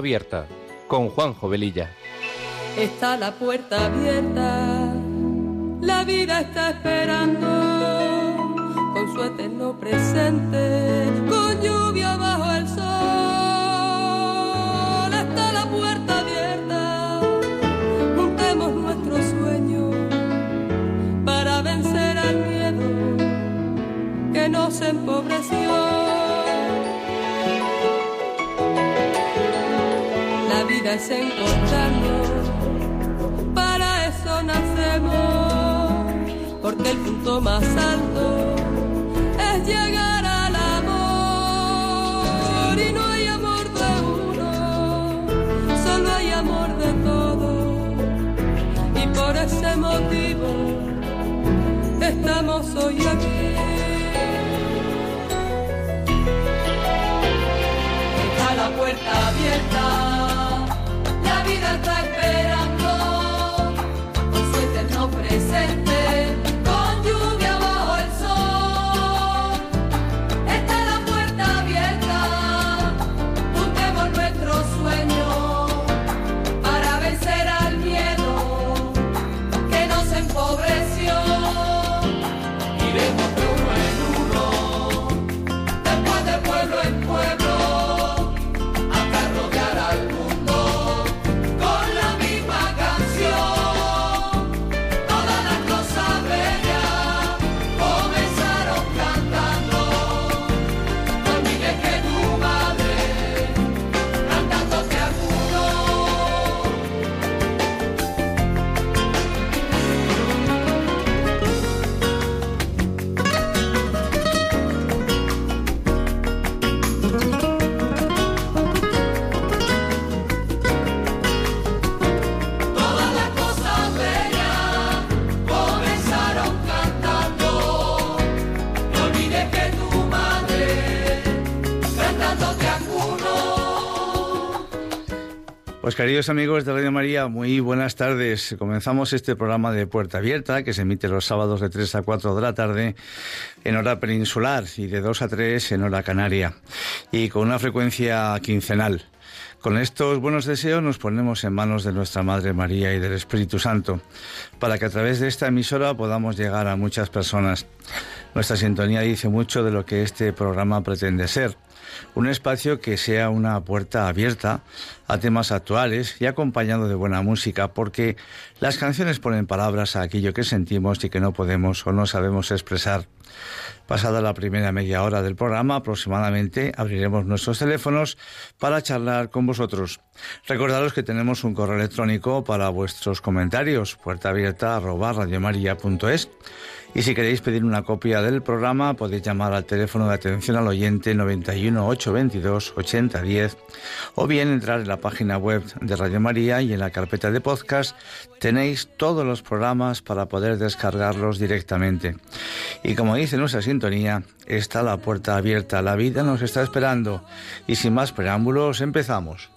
Abierta con Juanjo Velilla. Está la puerta abierta, la vida está esperando con su eterno presente, con lluvia bajo el sol. Está la puerta abierta, juntemos nuestros sueños para vencer al miedo que nos empobreció. Es encontrarnos, para eso nacemos, porque el punto más alto es llegar al amor. Y no hay amor de uno, solo hay amor de todos. Y por ese motivo estamos hoy aquí. La puerta abierta eterno queridos amigos de Radio María, muy buenas tardes. Comenzamos este programa de Puerta Abierta que se emite los sábados de 3 a 4 de la tarde en hora peninsular y de 2 a 3 en hora canaria y con una frecuencia quincenal. Con estos buenos deseos nos ponemos en manos de nuestra Madre María y del Espíritu Santo para que a través de esta emisora podamos llegar a muchas personas. Nuestra sintonía dice mucho de lo que este programa pretende ser un espacio que sea una puerta abierta a temas actuales y acompañado de buena música, porque las canciones ponen palabras a aquello que sentimos y que no podemos o no sabemos expresar. Pasada la primera media hora del programa, aproximadamente abriremos nuestros teléfonos para charlar con vosotros. Recordaros que tenemos un correo electrónico para vuestros comentarios, puerta abierta y si queréis pedir una copia del programa, podéis llamar al teléfono de atención al oyente 91 822 8010 o bien entrar en la página web de Radio María y en la carpeta de podcast tenéis todos los programas para poder descargarlos directamente. Y como dice nuestra sintonía, está la puerta abierta, la vida nos está esperando y sin más preámbulos empezamos.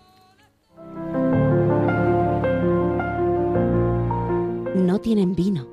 No tienen vino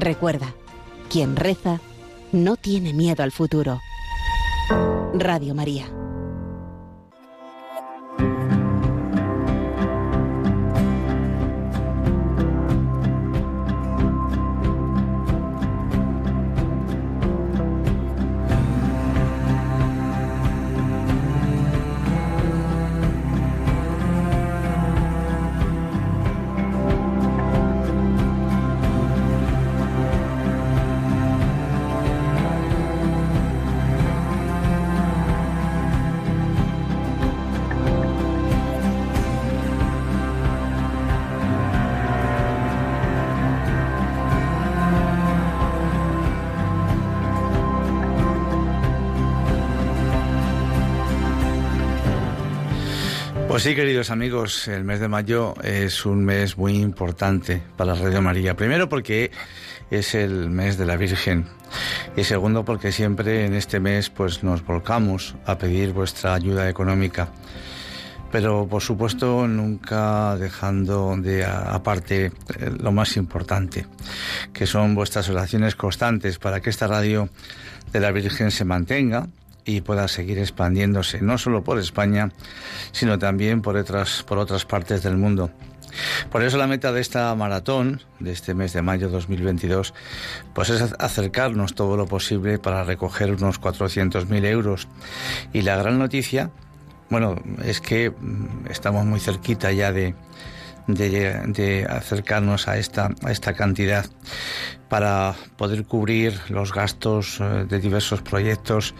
Recuerda, quien reza no tiene miedo al futuro. Radio María. Pues sí, queridos amigos, el mes de mayo es un mes muy importante para Radio María. Primero porque es el mes de la Virgen y segundo porque siempre en este mes pues nos volcamos a pedir vuestra ayuda económica. Pero por supuesto nunca dejando de aparte eh, lo más importante, que son vuestras oraciones constantes para que esta radio de la Virgen se mantenga y pueda seguir expandiéndose, no solo por España, sino también por otras, por otras partes del mundo. Por eso la meta de esta maratón, de este mes de mayo 2022, pues es acercarnos todo lo posible para recoger unos 400.000 euros. Y la gran noticia, bueno, es que mm, estamos muy cerquita ya de, de, acercarnos a esta, a esta cantidad para poder cubrir los gastos eh, de diversos proyectos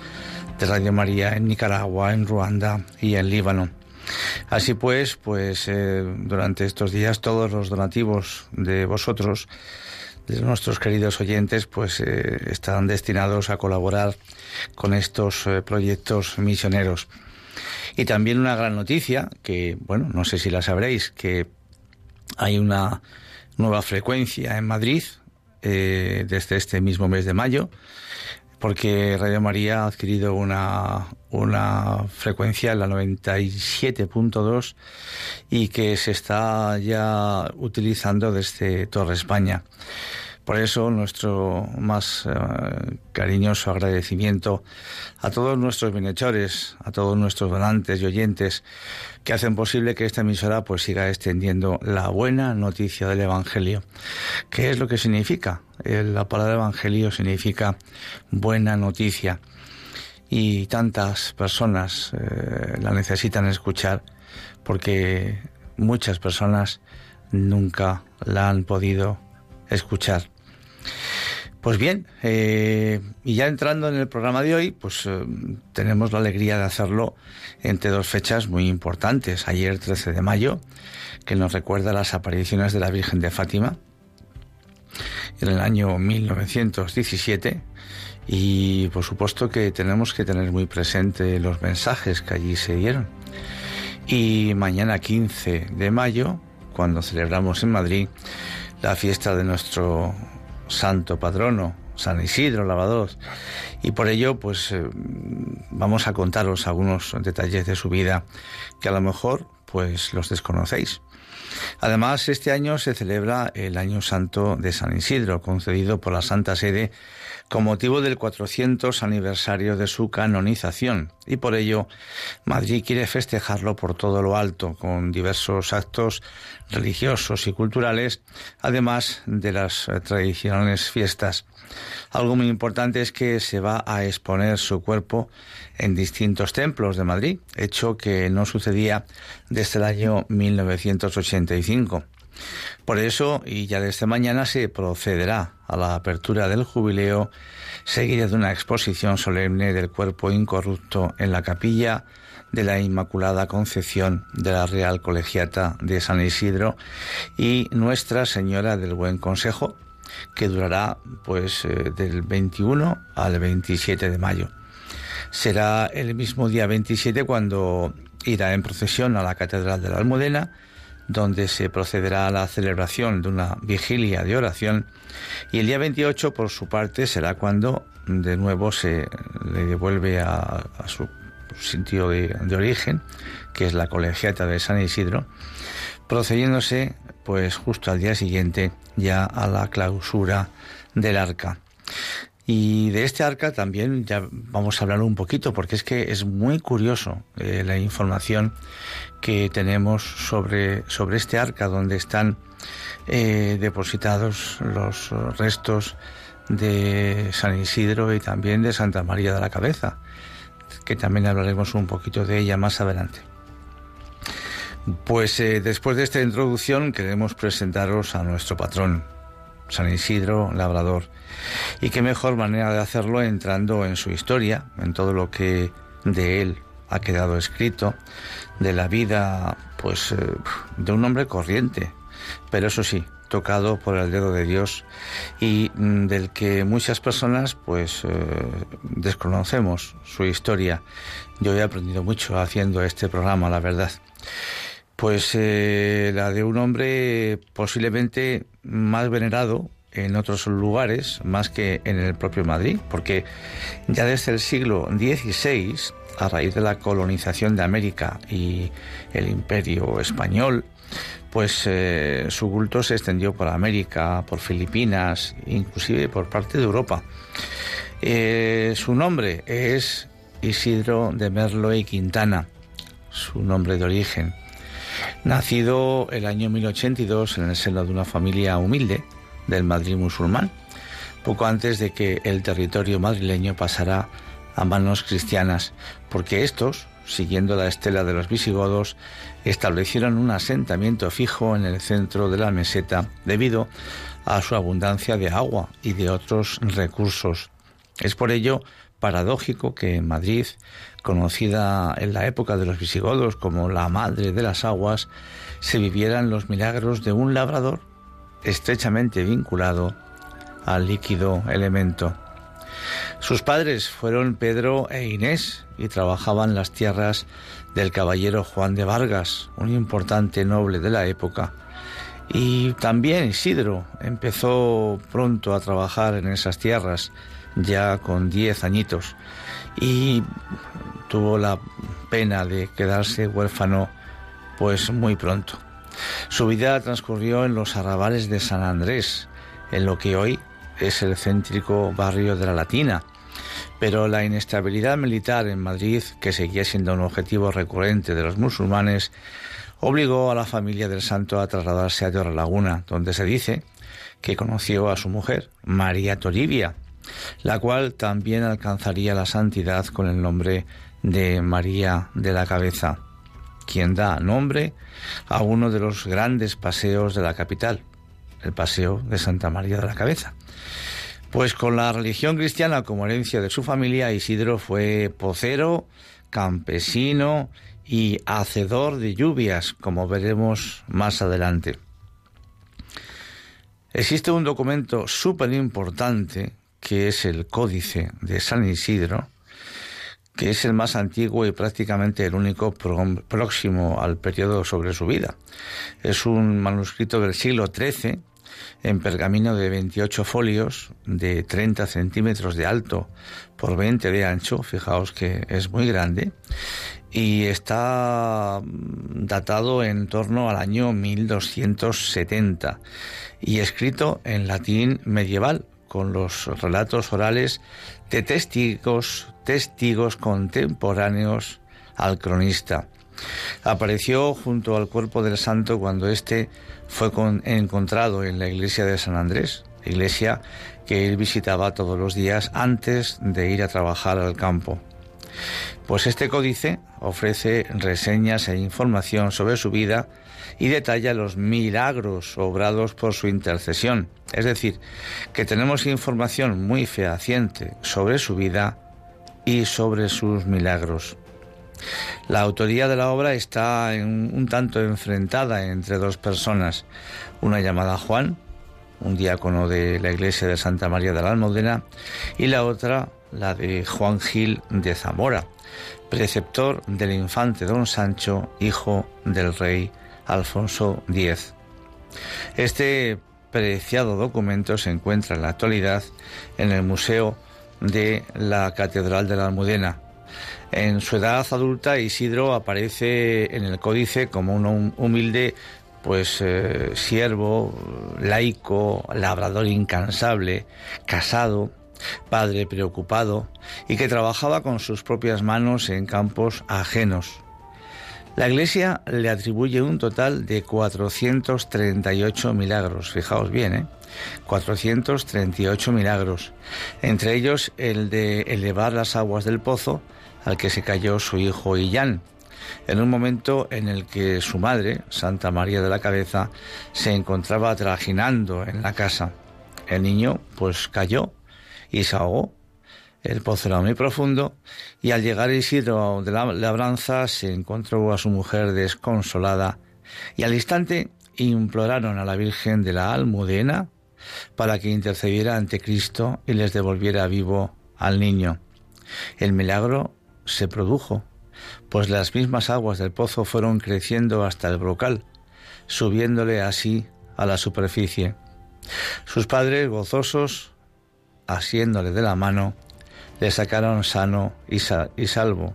de Radio María en Nicaragua, en Ruanda y en Líbano. Así pues, pues eh, durante estos días todos los donativos de vosotros, de nuestros queridos oyentes, pues eh, destinados a colaborar con estos eh, proyectos misioneros. Y también una gran noticia, que bueno, no sé si la sabréis, que hay una nueva frecuencia en Madrid desde este mismo mes de mayo porque Radio María ha adquirido una, una frecuencia, la 97.2, y que se está ya utilizando desde Torre España. Por eso nuestro más eh, cariñoso agradecimiento a todos nuestros bienhechores, a todos nuestros donantes y oyentes que hacen posible que esta emisora pues siga extendiendo la buena noticia del Evangelio. ¿Qué es lo que significa? La palabra Evangelio significa buena noticia y tantas personas eh, la necesitan escuchar porque muchas personas nunca la han podido escuchar. Pues bien, eh, y ya entrando en el programa de hoy, pues eh, tenemos la alegría de hacerlo entre dos fechas muy importantes. Ayer, 13 de mayo, que nos recuerda las apariciones de la Virgen de Fátima en el año 1917. Y por supuesto que tenemos que tener muy presente los mensajes que allí se dieron. Y mañana 15 de mayo, cuando celebramos en Madrid la fiesta de nuestro santo patrono, San Isidro Lavador. Y por ello, pues eh, vamos a contaros algunos detalles de su vida que a lo mejor pues los desconocéis. Además, este año se celebra el Año Santo de San Isidro, concedido por la Santa Sede con motivo del 400 aniversario de su canonización y por ello Madrid quiere festejarlo por todo lo alto con diversos actos religiosos y culturales, además de las tradicionales fiestas. Algo muy importante es que se va a exponer su cuerpo en distintos templos de Madrid, hecho que no sucedía desde el año 1985. Por eso, y ya desde mañana se procederá a la apertura del jubileo, seguida de una exposición solemne del cuerpo incorrupto en la capilla de la Inmaculada Concepción de la Real Colegiata de San Isidro y Nuestra Señora del Buen Consejo, que durará pues eh, del 21 al 27 de mayo. Será el mismo día 27 cuando irá en procesión a la Catedral de la Almudena donde se procederá a la celebración de una vigilia de oración y el día 28 por su parte será cuando de nuevo se le devuelve a, su sitio de, origen, que es la colegiata de San Isidro, procediéndose pues justo al día siguiente ya a la clausura del arca. Y de este arca también ya vamos a hablar un poquito, porque es que es muy curioso eh, la información que tenemos sobre, sobre este arca, donde están eh, depositados los restos de San Isidro y también de Santa María de la Cabeza, que también hablaremos un poquito de ella más adelante. Pues eh, después de esta introducción queremos presentaros a nuestro patrón, San Isidro Labrador. Y qué mejor manera de hacerlo entrando en su historia, en todo lo que de él ha quedado escrito, de la vida, pues, eh, de un hombre corriente, pero eso sí, tocado por el dedo de Dios y mm, del que muchas personas, pues, eh, desconocemos su historia. Yo he aprendido mucho haciendo este programa, la verdad. Pues eh, la de un hombre posiblemente más venerado en otros lugares más que en el propio Madrid, porque ya desde el siglo XVI, a raíz de la colonización de América y el imperio español, pues eh, su culto se extendió por América, por Filipinas, inclusive por parte de Europa. Eh, su nombre es Isidro de Merlo y Quintana, su nombre de origen. Nacido el año 1082 en el seno de una familia humilde del Madrid musulmán, poco antes de que el territorio madrileño pasara a manos cristianas, porque estos, siguiendo la estela de los visigodos, establecieron un asentamiento fijo en el centro de la meseta debido a su abundancia de agua y de otros recursos. Es por ello paradójico que en Madrid, conocida en la época de los visigodos como la madre de las aguas, se vivieran los milagros de un labrador estrechamente vinculado al líquido elemento. Sus padres fueron Pedro e Inés y trabajaban las tierras del caballero Juan de Vargas, un importante noble de la época. Y también Isidro empezó pronto a trabajar en esas tierras, ya con diez añitos, y tuvo la pena de quedarse huérfano pues muy pronto. Su vida transcurrió en los arrabales de San Andrés, en lo que hoy es el céntrico barrio de la Latina. Pero la inestabilidad militar en Madrid, que seguía siendo un objetivo recurrente de los musulmanes, obligó a la familia del santo a trasladarse a Laguna, donde se dice que conoció a su mujer, María Toribia, la cual también alcanzaría la santidad con el nombre de María de la Cabeza, quien da nombre a uno de los grandes paseos de la capital, el Paseo de Santa María de la Cabeza. Pues con la religión cristiana como herencia de su familia, Isidro fue pocero, campesino y hacedor de lluvias, como veremos más adelante. Existe un documento súper importante que es el Códice de San Isidro, que es el más antiguo y prácticamente el único próximo al periodo sobre su vida. Es un manuscrito del siglo XIII en pergamino de 28 folios de 30 centímetros de alto por 20 de ancho, fijaos que es muy grande, y está datado en torno al año 1270 y escrito en latín medieval con los relatos orales de testigos, testigos contemporáneos al cronista. Apareció junto al cuerpo del santo cuando éste fue encontrado en la iglesia de San Andrés, iglesia que él visitaba todos los días antes de ir a trabajar al campo. Pues este códice ofrece reseñas e información sobre su vida y detalla los milagros obrados por su intercesión. Es decir, que tenemos información muy fehaciente sobre su vida y sobre sus milagros. La autoría de la obra está un tanto enfrentada entre dos personas, una llamada Juan, un diácono de la iglesia de Santa María de la Almudena, y la otra, la de Juan Gil de Zamora, preceptor del infante don Sancho, hijo del rey Alfonso X. Este preciado documento se encuentra en la actualidad en el Museo de la Catedral de la Almudena, en su edad adulta, Isidro aparece en el códice como un humilde pues eh, siervo, laico, labrador incansable, casado, padre preocupado y que trabajaba con sus propias manos en campos ajenos. La Iglesia le atribuye un total de 438 milagros, fijaos bien, ¿eh? 438 milagros, entre ellos el de elevar las aguas del pozo al que se cayó su hijo Illán, en un momento en el que su madre, Santa María de la Cabeza, se encontraba trajinando en la casa. El niño pues cayó y se ahogó. El pozo era muy profundo y al llegar Isidro de la labranza se encontró a su mujer desconsolada y al instante imploraron a la Virgen de la Almudena para que intercediera ante Cristo y les devolviera vivo al niño. El milagro se produjo pues las mismas aguas del pozo fueron creciendo hasta el brocal, subiéndole así a la superficie. Sus padres, gozosos, asiéndole de la mano, le sacaron sano y, salvo.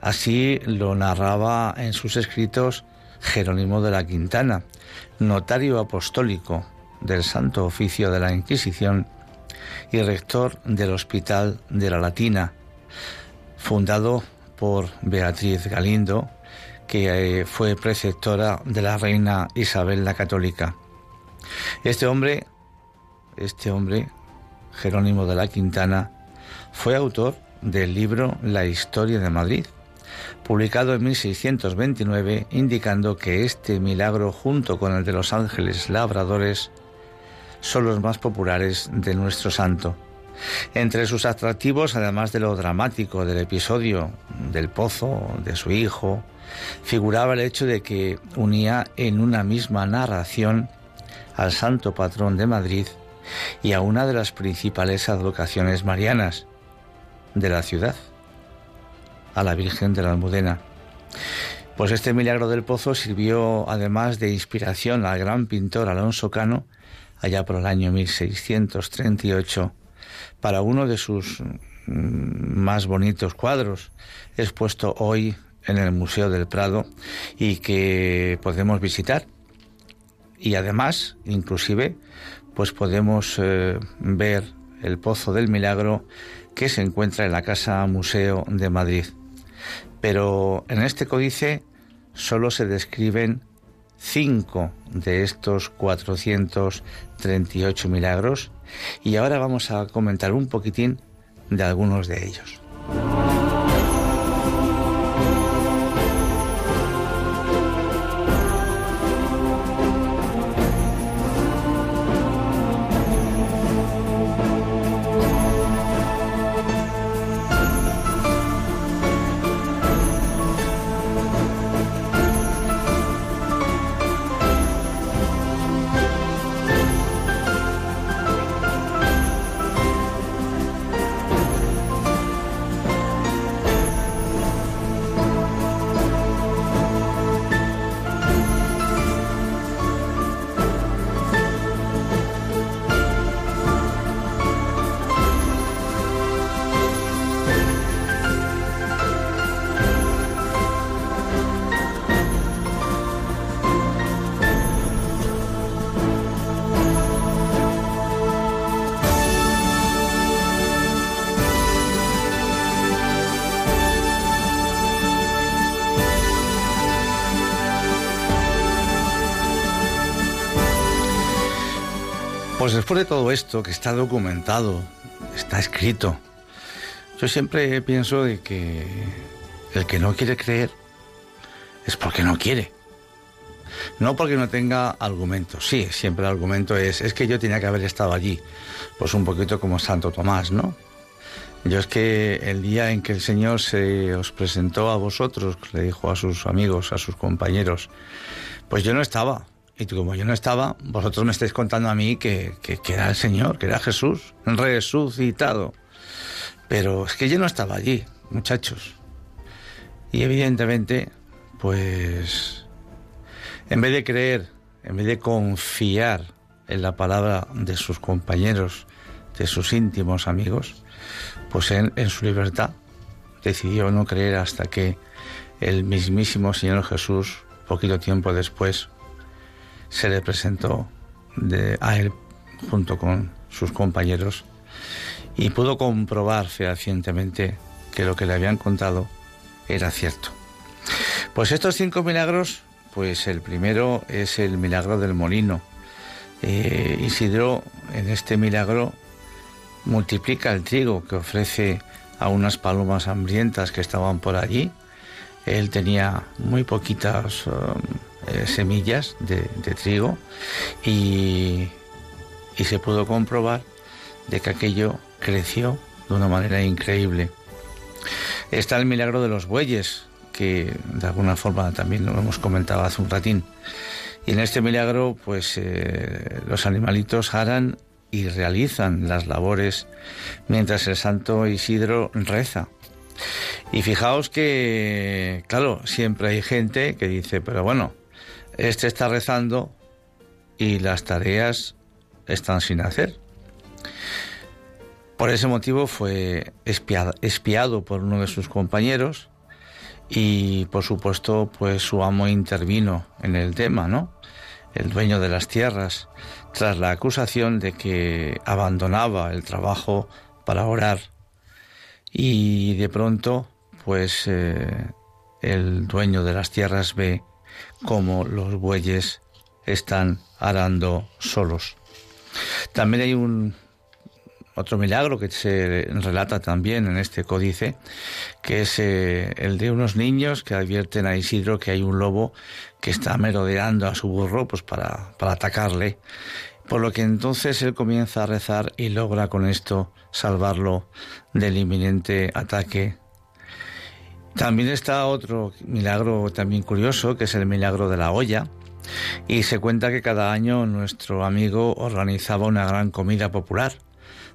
Así lo narraba en sus escritos Jerónimo de la Quintana, notario apostólico del Santo Oficio de la Inquisición y rector del Hospital de la Latina, fundado por Beatriz Galindo, que eh, fue preceptora de la reina Isabel la Católica. Este hombre, este hombre, Jerónimo de la Quintana, fue autor del libro La historia de Madrid, publicado en 1629, indicando que este milagro, junto con el de los ángeles labradores, son los más populares de nuestro santo. Entre sus atractivos, además de lo dramático del episodio del pozo, de su hijo, figuraba el hecho de que unía en una misma narración al santo patrón de Madrid y a una de las principales advocaciones marianas de la ciudad, a la Virgen de la Almudena. Pues este milagro del pozo sirvió además de inspiración al gran pintor Alonso Cano, allá por el año 1638, para uno de sus mm, más bonitos cuadros, expuesto hoy en el Museo del Prado y que podemos visitar. Y además, inclusive, pues podemos eh, ver el Pozo del Milagro que se encuentra en la Casa Museo de Madrid. Pero en este códice solo se describen cinco de estos 438 milagros y ahora vamos a comentar un poquitín de algunos de ellos. Pues después de todo esto, que está documentado, está escrito, yo siempre pienso de que el que no quiere creer es porque no quiere. No porque no tenga argumentos. Sí, siempre el argumento es, es que yo tenía que haber estado allí. Pues un poquito como Santo Tomás, ¿no? Yo es que el día en que el Señor se os presentó a vosotros, le dijo a sus amigos, a sus compañeros, pues yo no estaba. Y como yo no estaba, vosotros me estáis contando a mí que, era el Señor, que era Jesús, resucitado. Pero es que yo no estaba allí, muchachos. Y evidentemente, pues, en vez de creer, en vez de confiar en la palabra de sus compañeros, de sus íntimos amigos, pues en, en su libertad decidió no creer hasta que el mismísimo Señor Jesús, poquito tiempo después, se le presentó a él junto con sus compañeros y pudo comprobar fehacientemente que lo que le habían contado era cierto. Pues estos cinco milagros, pues el primero es el milagro del molino. Eh, Isidro en este milagro multiplica el trigo que ofrece a unas palomas hambrientas que estaban por allí. Él tenía muy poquitas um, eh, semillas de, trigo y, y se pudo comprobar de que aquello creció de una manera increíble. Está el milagro de los bueyes, que de alguna forma también lo hemos comentado hace un ratín. Y en este milagro, pues eh, los animalitos harán y realizan las labores mientras el santo Isidro reza. Y fijaos que, claro, siempre hay gente que dice, pero bueno, este está rezando y las tareas están sin hacer. Por ese motivo fue espiado, espiado por uno de sus compañeros y por supuesto pues su amo intervino en el tema, ¿no? El dueño de las tierras, tras la acusación de que abandonaba el trabajo para orar y de pronto pues eh, el dueño de las tierras ve cómo los bueyes están arando solos. También hay un otro milagro que se relata también en este códice, que es eh, el de unos niños que advierten a Isidro que hay un lobo que está merodeando a su burro pues para, para atacarle. Por lo que entonces él comienza a rezar y logra con esto salvarlo del inminente ataque. También está otro milagro también curioso, que es el milagro de la olla. Y se cuenta que cada año nuestro amigo organizaba una gran comida popular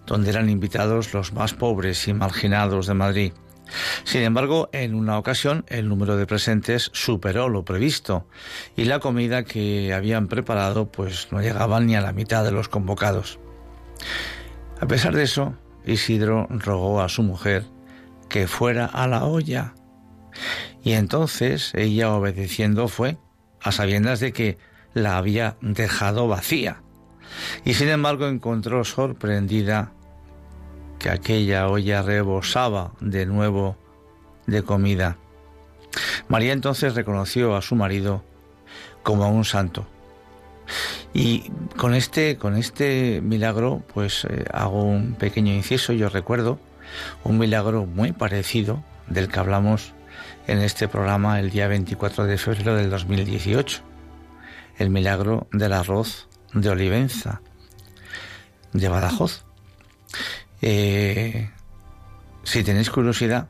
donde eran invitados los más pobres y marginados de Madrid. Sin embargo, en una ocasión el número de presentes superó lo previsto y la comida que habían preparado pues no llegaba ni a la mitad de los convocados. A pesar de eso, Isidro rogó a su mujer que fuera a la olla y entonces ella obedeciendo fue a sabiendas de que la había dejado vacía y sin embargo encontró sorprendida que aquella olla rebosaba de nuevo de comida. María entonces reconoció a su marido como a un santo. Y con este, con este milagro, pues eh, hago un pequeño inciso. Yo recuerdo un milagro muy parecido del que hablamos en este programa el día 24 de febrero del 2018. El milagro del arroz de Olivenza, de Badajoz. Eh, si tenéis curiosidad,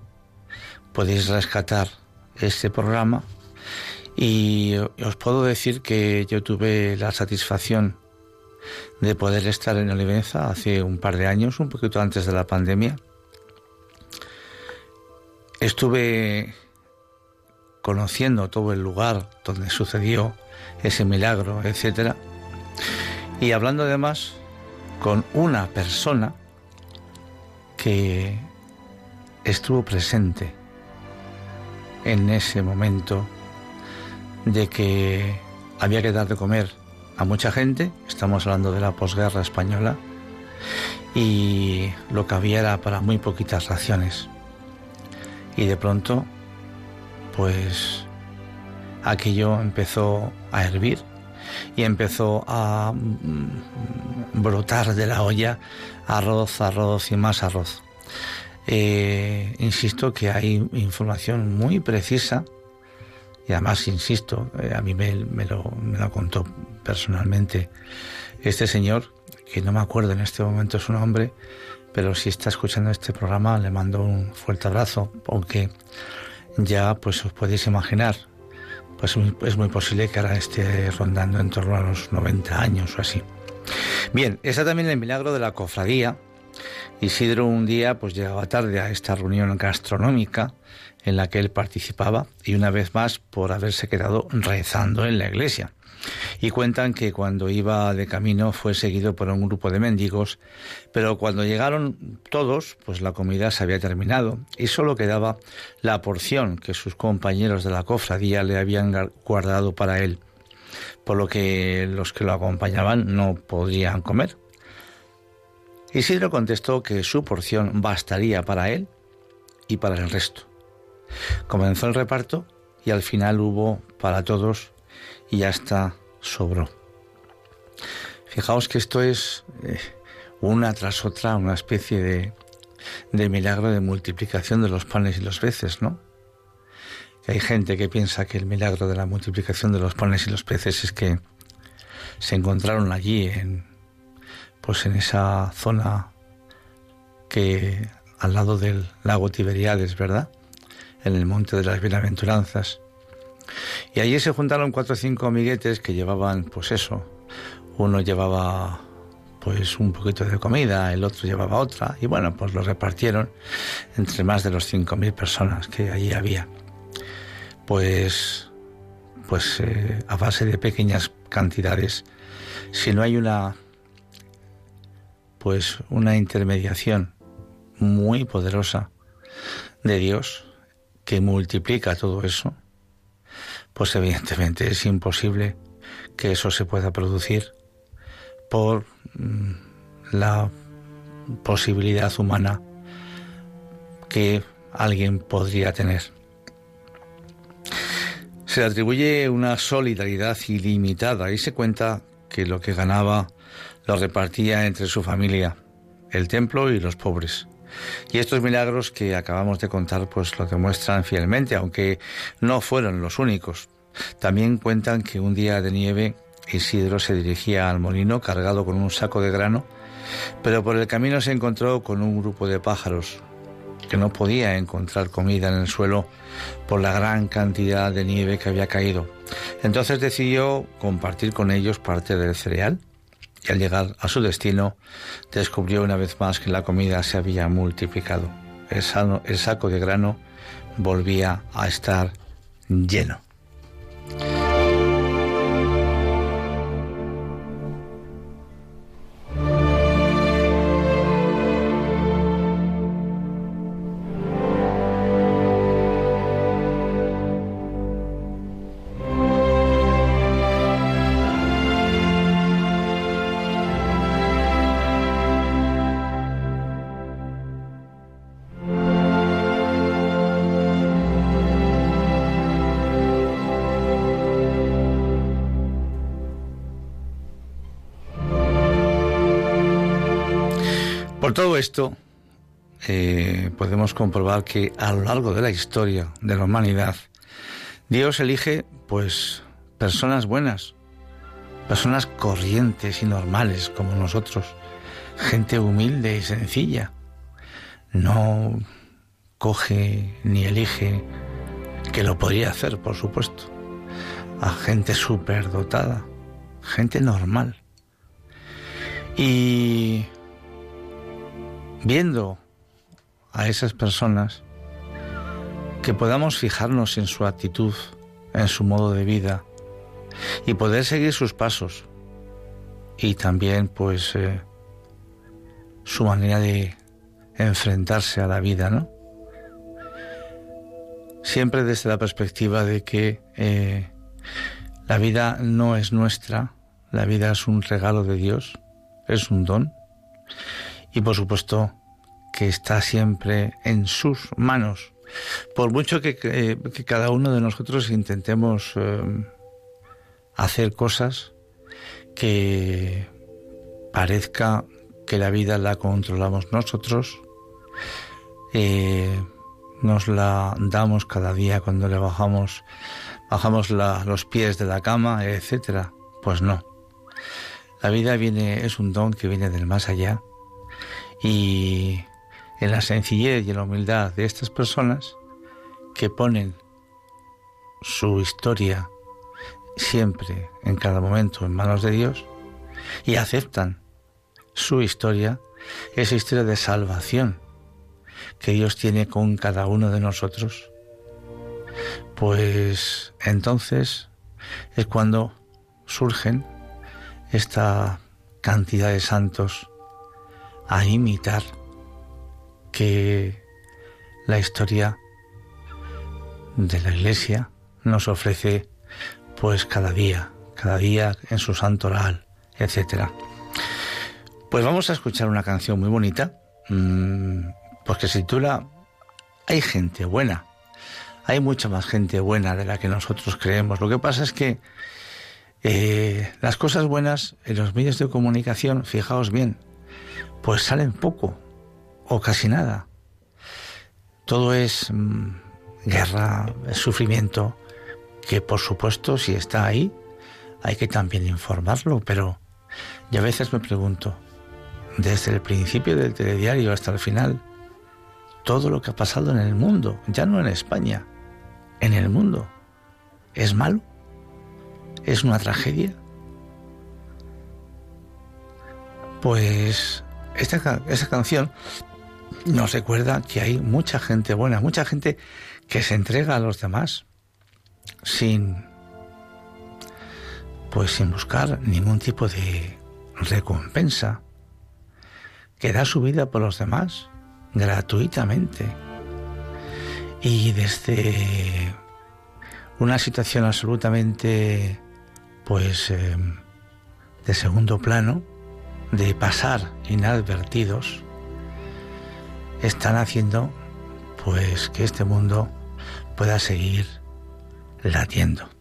podéis rescatar este programa y os puedo decir que yo tuve la satisfacción de poder estar en Olivenza hace un par de años, un poquito antes de la pandemia. Estuve conociendo todo el lugar donde sucedió ese milagro, etcétera, y hablando además con una persona que estuvo presente en ese momento de que había que dar de comer a mucha gente, estamos hablando de la posguerra española, y lo que había era para muy poquitas raciones. Y de pronto, pues aquello empezó a hervir y empezó a mm, brotar de la olla arroz, arroz y más arroz. Eh, insisto que hay información muy precisa y además, insisto, eh, a mí me, lo, me lo contó personalmente este señor, que no me acuerdo en este momento su nombre, pero si está escuchando este programa le mando un fuerte abrazo, aunque ya pues os podéis imaginar, pues es muy posible que ahora esté rondando en torno a los 90 años o así. Bien, está también el milagro de la cofradía. Isidro un día pues llegaba tarde a esta reunión gastronómica en la que él participaba y una vez más por haberse quedado rezando en la iglesia. Y cuentan que cuando iba de camino fue seguido por un grupo de mendigos, pero cuando llegaron todos, pues la comida se había terminado y solo quedaba la porción que sus compañeros de la cofradía le habían guardado para él por lo que los que lo acompañaban no podrían comer. Isidro contestó que su porción bastaría para él y para el resto. Comenzó el reparto y al final hubo para todos y hasta sobró. Fijaos que esto es eh, una tras otra una especie de, de milagro de multiplicación de los panes y los peces, ¿no? hay gente que piensa que el milagro de la multiplicación de los panes y los peces es que se encontraron allí en pues en esa zona que al lado del lago Tiberiades, ¿verdad? En el monte de las bienaventuranzas. Y allí se juntaron cuatro o cinco amiguetes que llevaban, pues eso, uno llevaba pues un poquito de comida, el otro llevaba otra, y bueno, pues lo repartieron entre más de los 5.000 personas que allí había. Pues, pues eh, a base de pequeñas cantidades, si no hay una, pues una intermediación muy poderosa de Dios que multiplica todo eso, pues evidentemente es imposible que eso se pueda producir por mm, la posibilidad humana que alguien podría tener. Se le atribuye una solidaridad ilimitada y se cuenta que lo que ganaba lo repartía entre su familia, el templo y los pobres. Y estos milagros que acabamos de contar pues lo demuestran fielmente, aunque no fueron los únicos. También cuentan que un día de nieve Isidro se dirigía al molino cargado con un saco de grano, pero por el camino se encontró con un grupo de pájaros que no podía encontrar comida en el suelo por la gran cantidad de nieve que había caído. Entonces decidió compartir con ellos parte del cereal y al llegar a su destino descubrió una vez más que la comida se había multiplicado. El, el saco de grano volvía a estar lleno. Todo esto, eh, podemos comprobar que a lo largo de la historia de la humanidad, Dios elige, pues, personas buenas, personas corrientes y normales como nosotros, gente humilde y sencilla. No coge ni elige, que lo podría hacer, por supuesto, a gente superdotada, gente normal. Y viendo a esas personas, que podamos fijarnos en su actitud, en su modo de vida y poder seguir sus pasos y también pues eh, su manera de enfrentarse a la vida, ¿no? Siempre desde la perspectiva de que eh, la vida no es nuestra, la vida es un regalo de Dios, es un don y por supuesto que está siempre en sus manos. Por mucho que, cada uno de nosotros intentemos eh, hacer cosas que parezca que la vida la controlamos nosotros, eh, nos la damos cada día cuando le bajamos, bajamos los pies de la cama, etcétera. Pues no. La vida viene, es un don que viene del más allá y en la sencillez y en la humildad de estas personas que ponen su historia siempre, en cada momento, en manos de Dios y aceptan su historia, esa historia de salvación que Dios tiene con cada uno de nosotros, pues entonces es cuando surgen esta cantidad de santos a imitar que la historia de la iglesia nos ofrece pues cada día, cada día en su santo oral, etcétera. Pues vamos a escuchar una canción muy bonita, mmm, pues que se titula Hay gente buena. Hay mucha más gente buena de la que nosotros creemos. Lo que pasa es que eh, las cosas buenas en los medios de comunicación, fijaos bien, pues salen poco o casi nada. Todo es mm, guerra, es sufrimiento, que por supuesto si está ahí hay que también informarlo, pero yo a veces me pregunto, desde el principio del telediario hasta el final, todo lo que ha pasado en el mundo, ya no en España, en el mundo, ¿es malo? ¿Es una tragedia? Pues esta, esta canción nos recuerda que hay mucha gente buena, mucha gente que se entrega a los demás sin pues sin buscar ningún tipo de recompensa, que da su vida por los demás gratuitamente. Y desde una situación absolutamente pues eh, de segundo plano de pasar inadvertidos están haciendo pues que este mundo pueda seguir latiendo.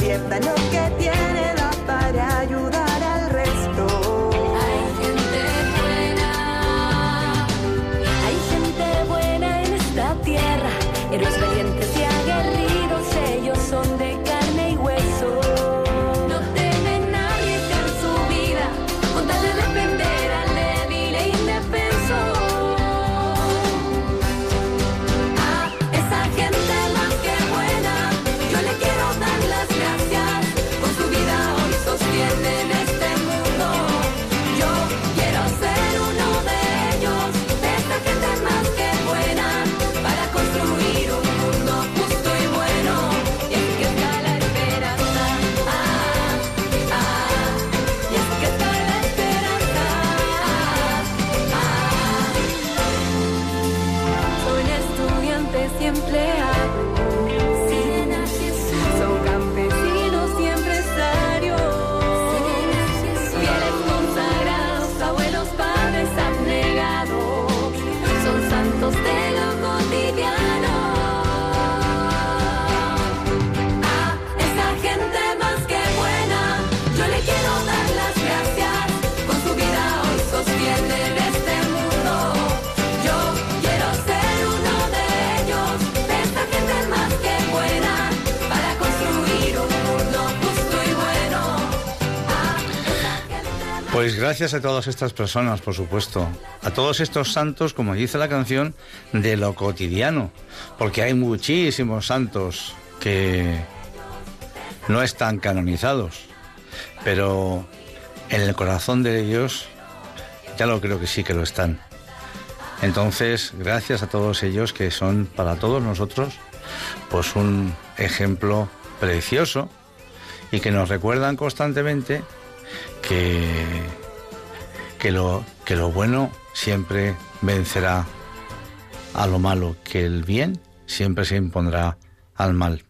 bien lo que tiene. Pues gracias a todas estas personas, por supuesto, a todos estos santos, como dice la canción, de lo cotidiano, porque hay muchísimos santos que no están canonizados, pero en el corazón de Dios ya lo creo que sí que lo están. Entonces, gracias a todos ellos que son para todos nosotros pues un ejemplo precioso y que nos recuerdan constantemente que, que, lo, que lo bueno siempre vencerá a lo malo, que el bien siempre se impondrá al mal.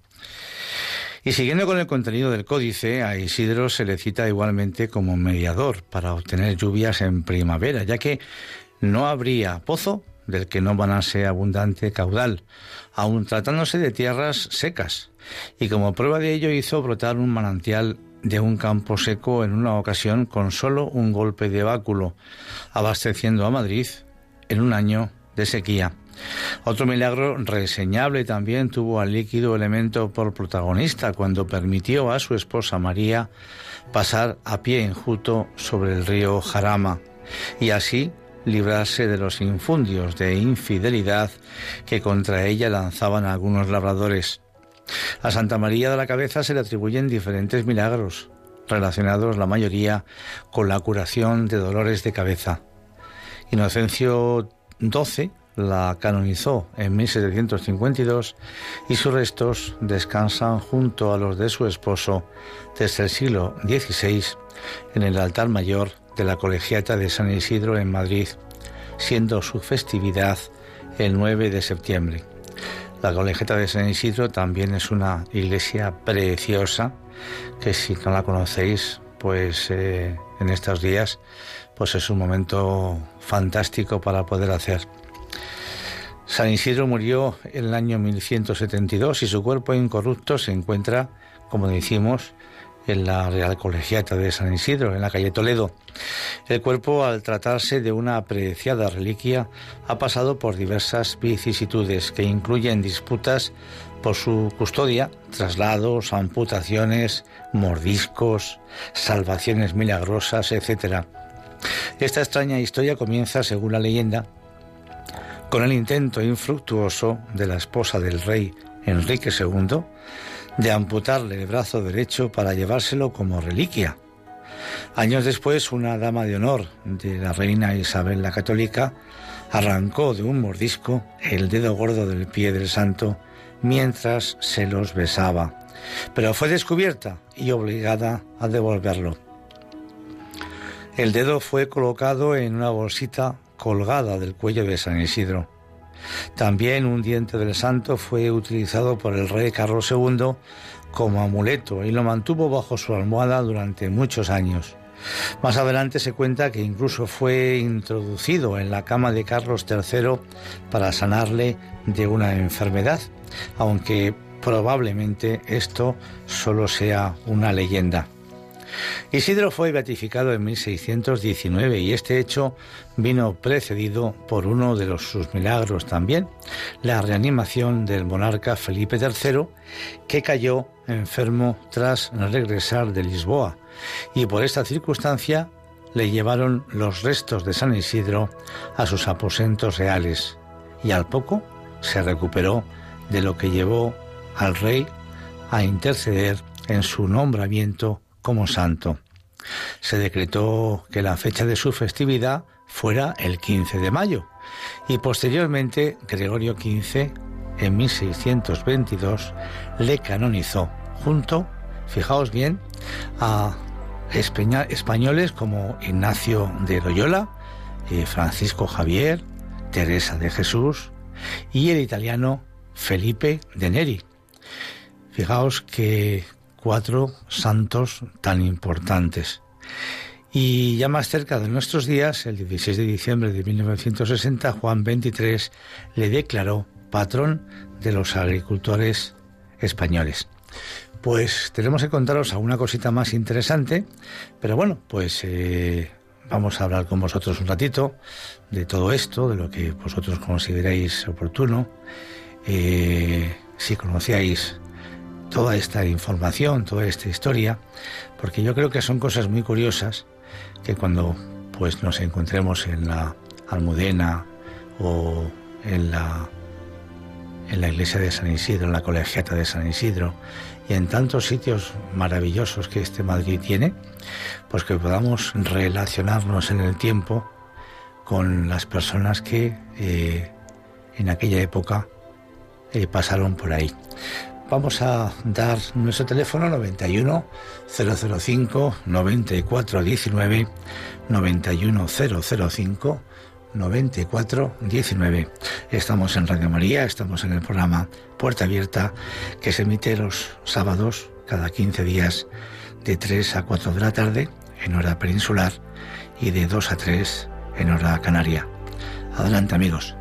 Y siguiendo con el contenido del códice, a Isidro se le cita igualmente como mediador para obtener lluvias en primavera, ya que no habría pozo del que no vanase abundante caudal, aun tratándose de tierras secas, y como prueba de ello hizo brotar un manantial de un campo seco en una ocasión con solo un golpe de báculo, abasteciendo a Madrid en un año de sequía. Otro milagro reseñable también tuvo al líquido elemento por protagonista cuando permitió a su esposa María pasar a pie enjuto sobre el río Jarama y así librarse de los infundios de infidelidad que contra ella lanzaban algunos labradores. A Santa María de la Cabeza se le atribuyen diferentes milagros, relacionados la mayoría con la curación de dolores de cabeza. Inocencio XII la canonizó en 1752 y sus restos descansan junto a los de su esposo desde el siglo XVI en el altar mayor de la Colegiata de San Isidro en Madrid, siendo su festividad el 9 de septiembre. La Colegiata de San Isidro también es una iglesia preciosa que si no la conocéis, pues eh, en estos días, pues es un momento fantástico para poder hacer. San Isidro murió en el año 1172 y su cuerpo incorrupto se encuentra, como decimos, en la Real Colegiata de San Isidro, en la calle Toledo. El cuerpo, al tratarse de una apreciada reliquia, ha pasado por diversas vicisitudes que incluyen disputas por su custodia, traslados, amputaciones, mordiscos, salvaciones milagrosas, etc. Esta extraña historia comienza, según la leyenda, con el intento infructuoso de la esposa del rey Enrique II de amputarle el brazo derecho para llevárselo como reliquia. Años después, una dama de honor de la reina Isabel la Católica arrancó de un mordisco el dedo gordo del pie del santo mientras se los besaba, pero fue descubierta y obligada a devolverlo. El dedo fue colocado en una bolsita colgada del cuello de San Isidro. También un diente del santo fue utilizado por el rey Carlos II como amuleto y lo mantuvo bajo su almohada durante muchos años. Más adelante se cuenta que incluso fue introducido en la cama de Carlos III para sanarle de una enfermedad, aunque probablemente esto solo sea una leyenda. Isidro fue beatificado en 1619 y este hecho vino precedido por uno de sus milagros también, la reanimación del monarca Felipe III, que cayó enfermo tras regresar de Lisboa, y por esta circunstancia le llevaron los restos de San Isidro a sus aposentos reales, y al poco se recuperó de lo que llevó al rey a interceder en su nombramiento como santo. Se decretó que la fecha de su festividad fuera el 15 de mayo y posteriormente Gregorio XV en 1622 le canonizó junto, fijaos bien, a españoles como Ignacio de Loyola, eh, Francisco Javier, Teresa de Jesús y el italiano Felipe de Neri. Fijaos que cuatro santos tan importantes. Y ya más cerca de nuestros días, el 16 de diciembre de 1960, Juan XXIII le declaró patrón de los agricultores españoles. Pues tenemos que contaros alguna cosita más interesante, pero bueno, pues eh, vamos a hablar con vosotros un ratito de todo esto, de lo que vosotros consideráis oportuno. Eh, si conocíais toda esta información, toda esta historia, porque yo creo que son cosas muy curiosas que cuando pues nos encontremos en la Almudena o en la en la iglesia de San Isidro, en la colegiata de San Isidro y en tantos sitios maravillosos que este Madrid tiene, pues que podamos relacionarnos en el tiempo con las personas que eh, en aquella época eh, pasaron por ahí. Vamos a dar nuestro teléfono 91 005 9419 91 005 9419. Estamos en Radio María, estamos en el programa Puerta Abierta que se emite los sábados cada 15 días de 3 a 4 de la tarde en hora peninsular y de 2 a 3 en hora canaria. Adelante amigos.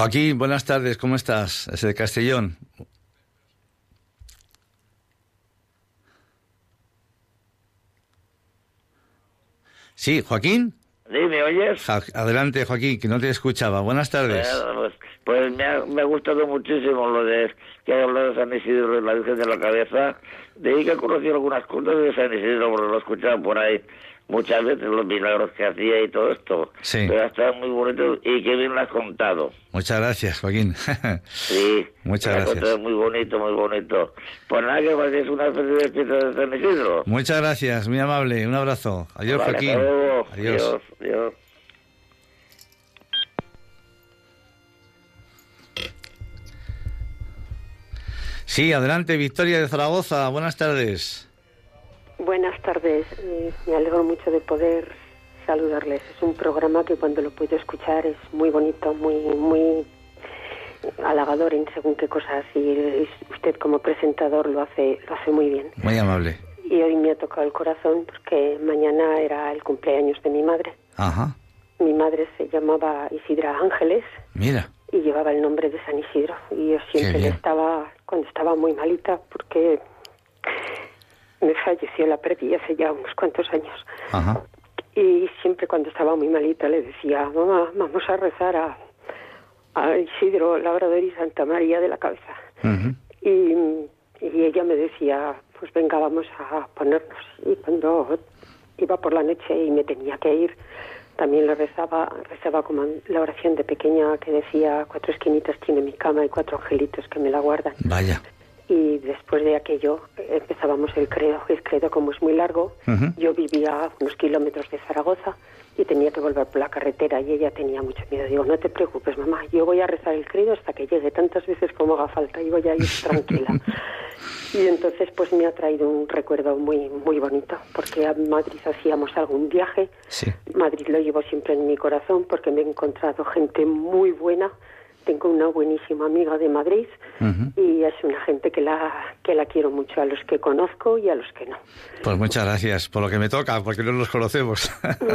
Joaquín, buenas tardes, ¿cómo estás? Es de Castellón. Sí, Joaquín. Sí, ¿me oyes? Adelante, Joaquín, que no te escuchaba. Buenas tardes. pues, pues me, ha, me, ha, gustado muchísimo lo de que ha hablado de San Isidro y la Virgen de la Cabeza. De ahí que he conocido algunas cosas de San Isidro, porque lo he escuchado por ahí muchas veces, los milagros que hacía y todo esto. Sí. Pero está muy bonito y qué bien lo has contado. Muchas gracias, Joaquín. sí. Muchas gracias. Muy bonito, muy bonito. Pues nada, que es una feliz fiesta de San Isidro. Muchas gracias, muy amable. Un abrazo. Adiós, vale, Joaquín. Adiós. Adiós. Adiós. Sí, adelante, Victoria de Zaragoza. Buenas tardes. Buenas tardes. Me alegro mucho de poder saludarles. Es un programa que cuando lo puedo escuchar es muy bonito, muy muy halagador en según qué cosas y usted como presentador lo hace lo hace muy bien. Muy amable. Y hoy me ha tocado el corazón porque mañana era el cumpleaños de mi madre. Ajá. Mi madre se llamaba Isidra Ángeles. Mira. Y llevaba el nombre de San Isidro. Y yo siempre le estaba, cuando estaba muy malita, porque me falleció, la perdí hace ya unos cuantos años. Ajá. Y siempre cuando estaba muy malita le decía, mamá, vamos a rezar a, a Isidro Labrador y Santa María de la Cabeza. Uh -huh. y, y ella me decía, pues venga, vamos a ponernos. Y cuando iba por la noche y me tenía que ir, también le rezaba, rezaba como la oración de pequeña que decía, cuatro esquinitas tiene mi cama y cuatro angelitos que me la guardan. Vaya. Y después de aquello empezábamos el credo. El credo, como es muy largo, Uh -huh. yo vivía a unos kilómetros de Zaragoza y tenía que volver por la carretera y ella tenía mucho miedo. Digo, no te preocupes, mamá, yo voy a rezar el credo hasta que llegue tantas veces como haga falta y voy a ir tranquila. y entonces pues me ha traído un recuerdo muy muy bonito porque a Madrid hacíamos algún viaje. Sí. Madrid lo llevo siempre en mi corazón porque me he encontrado gente muy buena. Tengo una buenísima amiga de Madrid Uh -huh. y es una gente que la que la quiero mucho a los que conozco y a los que no. Pues muchas gracias por lo que me toca, porque no los conocemos.